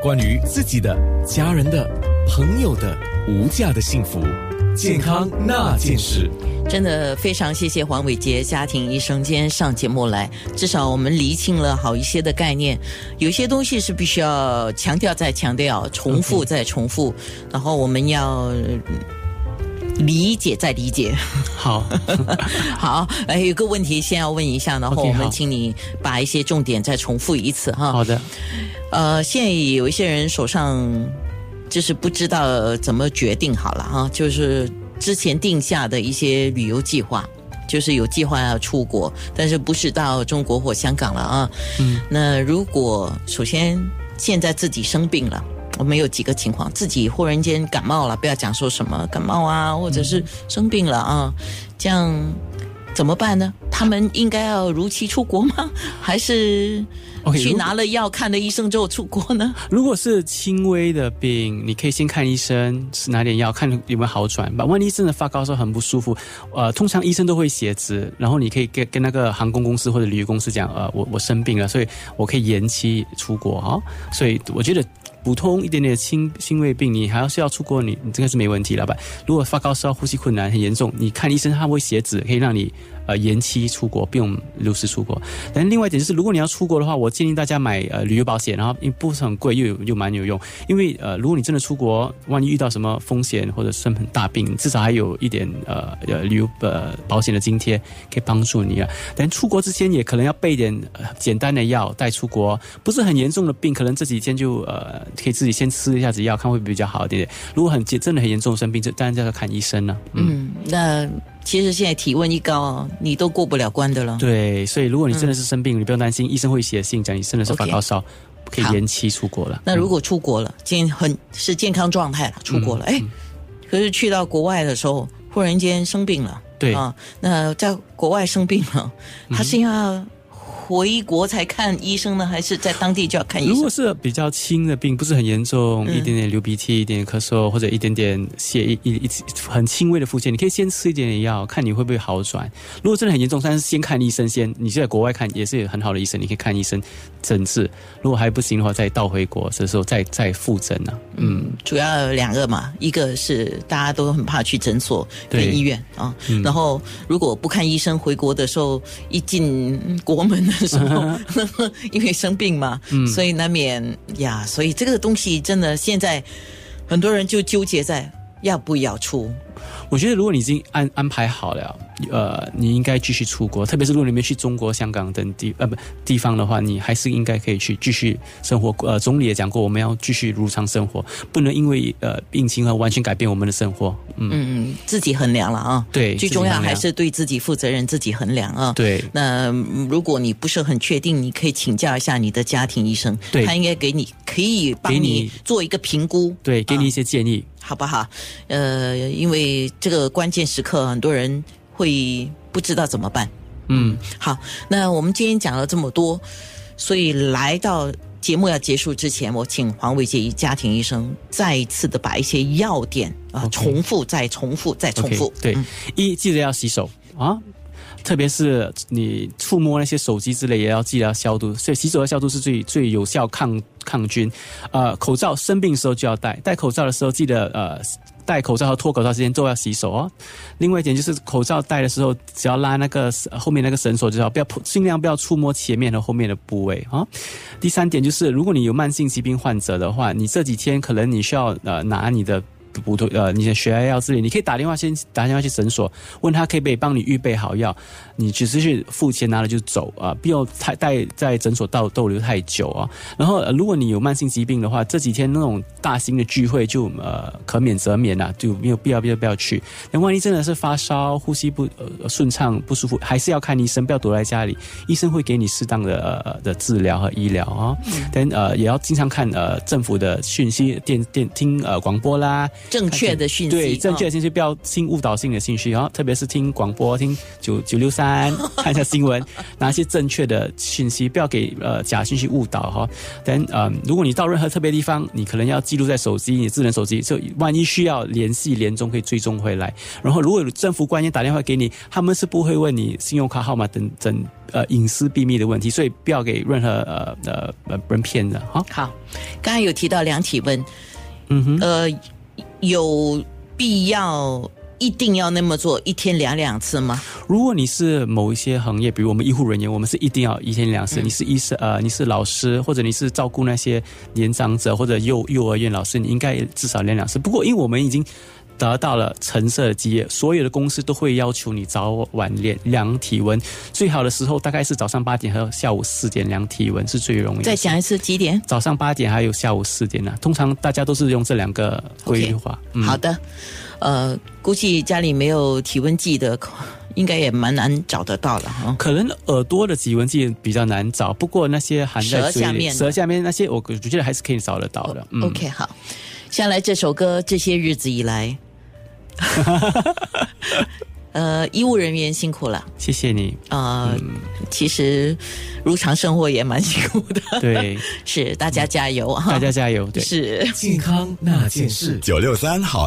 关于自己的、家人的、朋友的无价的幸福，健康那件事。真的非常谢谢黄伟杰家庭医生今天上节目来，至少我们厘清了好一些的概念，有些东西是必须要强调再强调，重复再重复，然后我们要。理解再理解，好 好，哎，有个问题先要问一下，然后我们请你把一些重点再重复一次哈。好的，呃，现在有一些人手上就是不知道怎么决定好了哈，就是之前定下的一些旅游计划，就是有计划要出国，但是不是到中国或香港了啊？嗯，那如果首先现在自己生病了。我们有几个情况，自己忽然间感冒了，不要讲说什么感冒啊，或者是生病了啊，这样怎么办呢？他们应该要如期出国吗？还是去拿了药看了医生之后出国呢？如果是轻微的病，你可以先看医生，吃拿点药，看有没有好转吧。万一真的发高烧很不舒服，呃，通常医生都会写纸，然后你可以跟跟那个航空公司或者旅游公司讲，呃，我我生病了，所以我可以延期出国啊。所以我觉得。普通一点点的轻轻微病，你还要是要出国，你你这个是没问题，老板。如果发高烧、呼吸困难很严重，你看医生他会写纸，可以让你。呃，延期出国不用如实出国。但另外一点就是，如果你要出国的话，我建议大家买呃旅游保险，然后因为不是很贵，又又蛮有用。因为呃，如果你真的出国，万一遇到什么风险或者生很大病，至少还有一点呃呃旅游呃保险的津贴可以帮助你啊。但出国之前也可能要备点简单的药带出国，不是很严重的病，可能这几天就呃可以自己先吃一下子药，看会比较好一点。如果很真的很严重生病，就当然就要看医生了。嗯，那。其实现在体温一高，你都过不了关的了。对，所以如果你真的是生病，你不用担心，医生会写信讲你真的是发高烧，可以延期出国了。那如果出国了，健很是健康状态了，出国了，哎，可是去到国外的时候，忽然间生病了，对啊，那在国外生病了，他是要。回国才看医生呢，还是在当地就要看医生？如果是比较轻的病，不是很严重，一点点流鼻涕、一点点咳嗽，或者一点点血一一一很轻微的腹泻，你可以先吃一点点药，看你会不会好转。如果真的很严重，但是先看医生先。你就在国外看也是很好的医生，你可以看医生诊治。如果还不行的话，再倒回国的时候再再复诊呢。嗯，主要有两个嘛，一个是大家都很怕去诊所跟医院啊，然后如果不看医生，回国的时候一进国门。时候，因为生病嘛，所以难免呀，所以这个东西真的现在很多人就纠结在要不要出。我觉得如果你已经安安排好了。呃，你应该继续出国，特别是如果你没去中国、香港等地呃不地方的话，你还是应该可以去继续生活。呃，总理也讲过，我们要继续如常生活，不能因为呃病情而完全改变我们的生活。嗯嗯，自己衡量了啊。对，最重要还是对自己负责任，自己衡量啊。对。那如果你不是很确定，你可以请教一下你的家庭医生，他应该给你可以帮你做一个评估，对，给你一些建议，好不好？呃，因为这个关键时刻，很多人。会不知道怎么办？嗯，好，那我们今天讲了这么多，所以来到节目要结束之前，我请黄伟杰家庭医生再一次的把一些要点啊重复，再重复，再重复。对，一记得要洗手啊，特别是你触摸那些手机之类，也要记得要消毒。所以洗手和消毒是最最有效抗抗菌。呃，口罩生病时候就要戴，戴口罩的时候记得呃。戴口罩和脱口罩之间都要洗手哦。另外一点就是，口罩戴的时候，只要拉那个后面那个绳索就好，不要尽量不要触摸前面和后面的部位啊。第三点就是，如果你有慢性疾病患者的话，你这几天可能你需要呃拿你的。补脱呃，你的血压药之类，你可以打电话先打电话去诊所，问他可以不可以帮你预备好药，你只是去付钱拿了就走啊，不要太待在诊所逗逗留太久啊。然后如果你有慢性疾病的话，这几天那种大型的聚会就呃可免则免呐，就没有必要必要不要去。那万一真的是发烧、呼吸不呃顺畅、不舒服，还是要看医生，不要躲在家里，医生会给你适当的呃的治疗和医疗啊。但呃也要经常看呃政府的讯息，电电听呃广播啦。正确的讯息，对正确的哦信息，不要听误导性的信息，然后特别是听广播、听九九六三，看一下新闻，拿一些正确的信息，不要给呃假信息误导哈。但呃，如果你到任何特别地方，你可能要记录在手机，你智能手机，就万一需要联系联中可以追踪回来。然后如果有政府官员打电话给你，他们是不会问你信用卡号码等等呃隐私秘密的问题，所以不要给任何呃呃呃人骗的哈。好，刚才有提到量体温，嗯哼。呃，有必要一定要那么做，一天量两次吗？如果你是某一些行业，比如我们医护人员，我们是一定要一天两次。你是医生呃，你是老师，或者你是照顾那些年长者或者幼幼儿园老师，你应该至少量两次。不过，因为我们已经得到了橙色的基液，所有的公司都会要求你早晚量量体温。最好的时候大概是早上八点和下午四点量体温是最容易。再讲一次几点？早上八点还有下午四点呢、通常大家都是用这两个规划。嗯好的，呃，估计家里没有体温计的，应该也蛮难找得到了哈。可能耳朵的体温计比较难找，不过那些含在、舌下面舌下面那些，我我觉得还是可以找得到的。嗯 OK，好，下来这首歌，这些日子以来，呃，医务人员辛苦了。谢谢你。呃，其实日常生活也蛮辛苦的，对，是大家加油哈，大家加油。对。是。健康那件事。九六三好